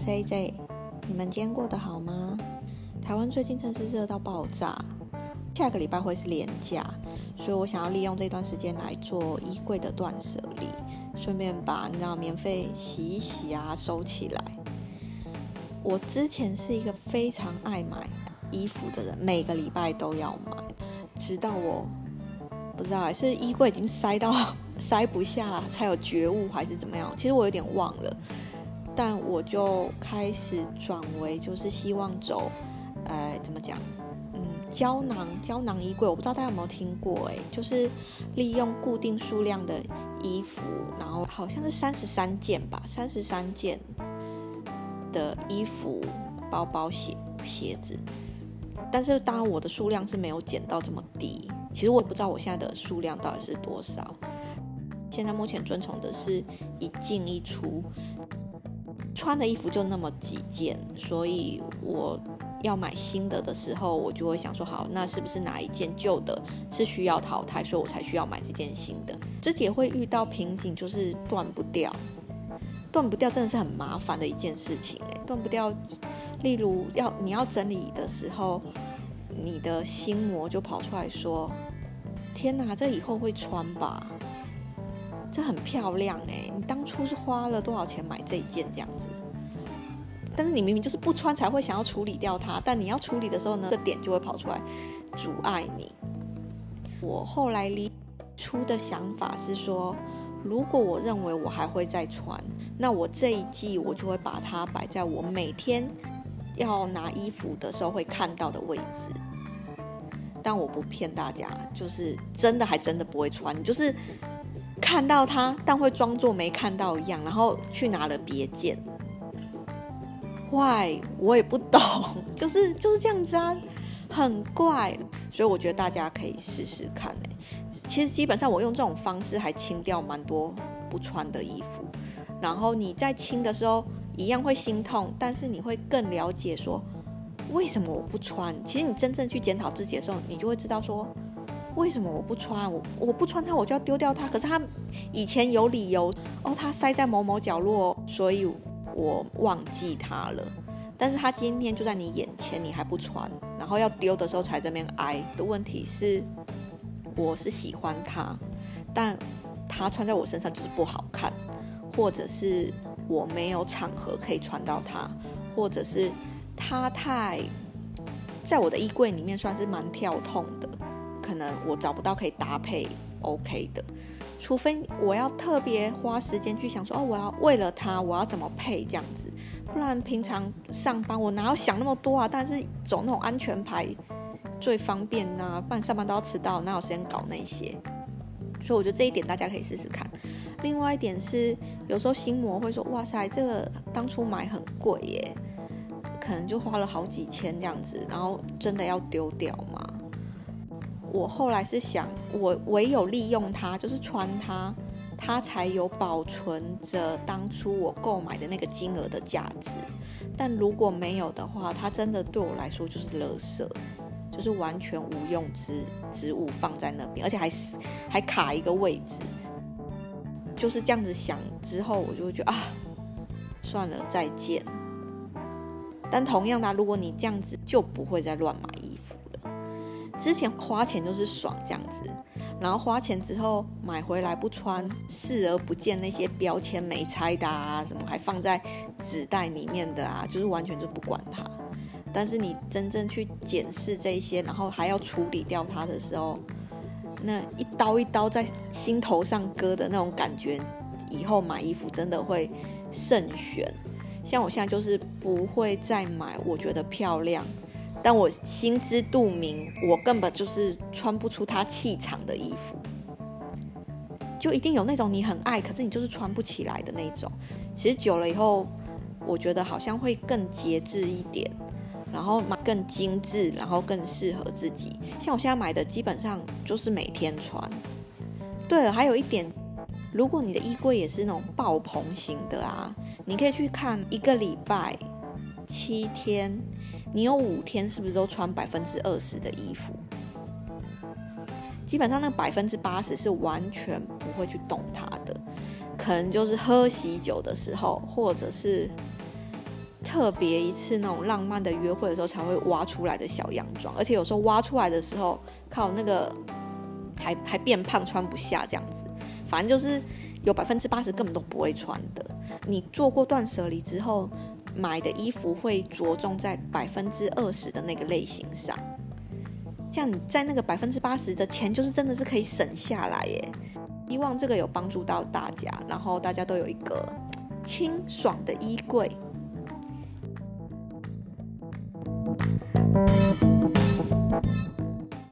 CJ，你们今天过得好吗？台湾最近真是热到爆炸，下个礼拜会是连假，所以我想要利用这段时间来做衣柜的断舍离，顺便把你知道免费洗一洗啊收起来。我之前是一个非常爱买衣服的人，每个礼拜都要买，直到我不知道是衣柜已经塞到 塞不下才有觉悟，还是怎么样？其实我有点忘了。但我就开始转为，就是希望走，呃，怎么讲？嗯，胶囊胶囊衣柜，我不知道大家有没有听过？哎，就是利用固定数量的衣服，然后好像是三十三件吧，三十三件的衣服、包包、鞋鞋子。但是当然，我的数量是没有减到这么低。其实我也不知道我现在的数量到底是多少。现在目前遵从的是一进一出。穿的衣服就那么几件，所以我要买新的的时候，我就会想说，好，那是不是哪一件旧的是需要淘汰，所以我才需要买这件新的？自己也会遇到瓶颈，就是断不掉，断不掉真的是很麻烦的一件事情诶，断不掉。例如要你要整理的时候，你的心魔就跑出来说：“天哪，这以后会穿吧？”这很漂亮哎！你当初是花了多少钱买这一件这样子？但是你明明就是不穿才会想要处理掉它，但你要处理的时候呢，这点就会跑出来阻碍你。我后来离出的想法是说，如果我认为我还会再穿，那我这一季我就会把它摆在我每天要拿衣服的时候会看到的位置。但我不骗大家，就是真的还真的不会穿，就是。看到它，但会装作没看到一样，然后去拿了别件。坏，我也不懂，就是就是这样子啊，很怪。所以我觉得大家可以试试看。其实基本上我用这种方式还清掉蛮多不穿的衣服。然后你在清的时候一样会心痛，但是你会更了解说为什么我不穿。其实你真正去检讨自己的时候，你就会知道说。为什么我不穿？我我不穿它，我就要丢掉它。可是它以前有理由哦，它塞在某某角落，所以我忘记它了。但是它今天就在你眼前，你还不穿，然后要丢的时候才这边挨。的问题是，我是喜欢它，但它穿在我身上就是不好看，或者是我没有场合可以穿到它，或者是它太在我的衣柜里面算是蛮跳痛的。可能我找不到可以搭配 OK 的，除非我要特别花时间去想说哦，我要为了它我要怎么配这样子，不然平常上班我哪有想那么多啊？但是走那种安全牌最方便呐，不然上班都要迟到，哪有时间搞那些？所以我觉得这一点大家可以试试看。另外一点是，有时候心魔会说哇塞，这个当初买很贵耶，可能就花了好几千这样子，然后真的要丢掉吗？我后来是想，我唯有利用它，就是穿它，它才有保存着当初我购买的那个金额的价值。但如果没有的话，它真的对我来说就是垃圾，就是完全无用之之物放在那边，而且还还卡一个位置。就是这样子想之后，我就觉得啊，算了，再见。但同样的，如果你这样子，就不会再乱买。之前花钱就是爽这样子，然后花钱之后买回来不穿，视而不见那些标签没拆的啊，什么还放在纸袋里面的啊，就是完全就不管它。但是你真正去检视这些，然后还要处理掉它的时候，那一刀一刀在心头上割的那种感觉，以后买衣服真的会慎选。像我现在就是不会再买，我觉得漂亮。但我心知肚明，我根本就是穿不出他气场的衣服，就一定有那种你很爱，可是你就是穿不起来的那种。其实久了以后，我觉得好像会更节制一点，然后买更精致，然后更适合自己。像我现在买的，基本上就是每天穿。对了，还有一点，如果你的衣柜也是那种爆棚型的啊，你可以去看一个礼拜七天。你有五天是不是都穿百分之二十的衣服？基本上那百分之八十是完全不会去动它的，可能就是喝喜酒的时候，或者是特别一次那种浪漫的约会的时候才会挖出来的小洋装，而且有时候挖出来的时候，靠那个还还变胖，穿不下这样子。反正就是有百分之八十根本都不会穿的。你做过断舍离之后，买的衣服会着重在百分之二十的那个类型上，这样你在那个百分之八十的钱就是真的是可以省下来耶。希望这个有帮助到大家，然后大家都有一个清爽的衣柜。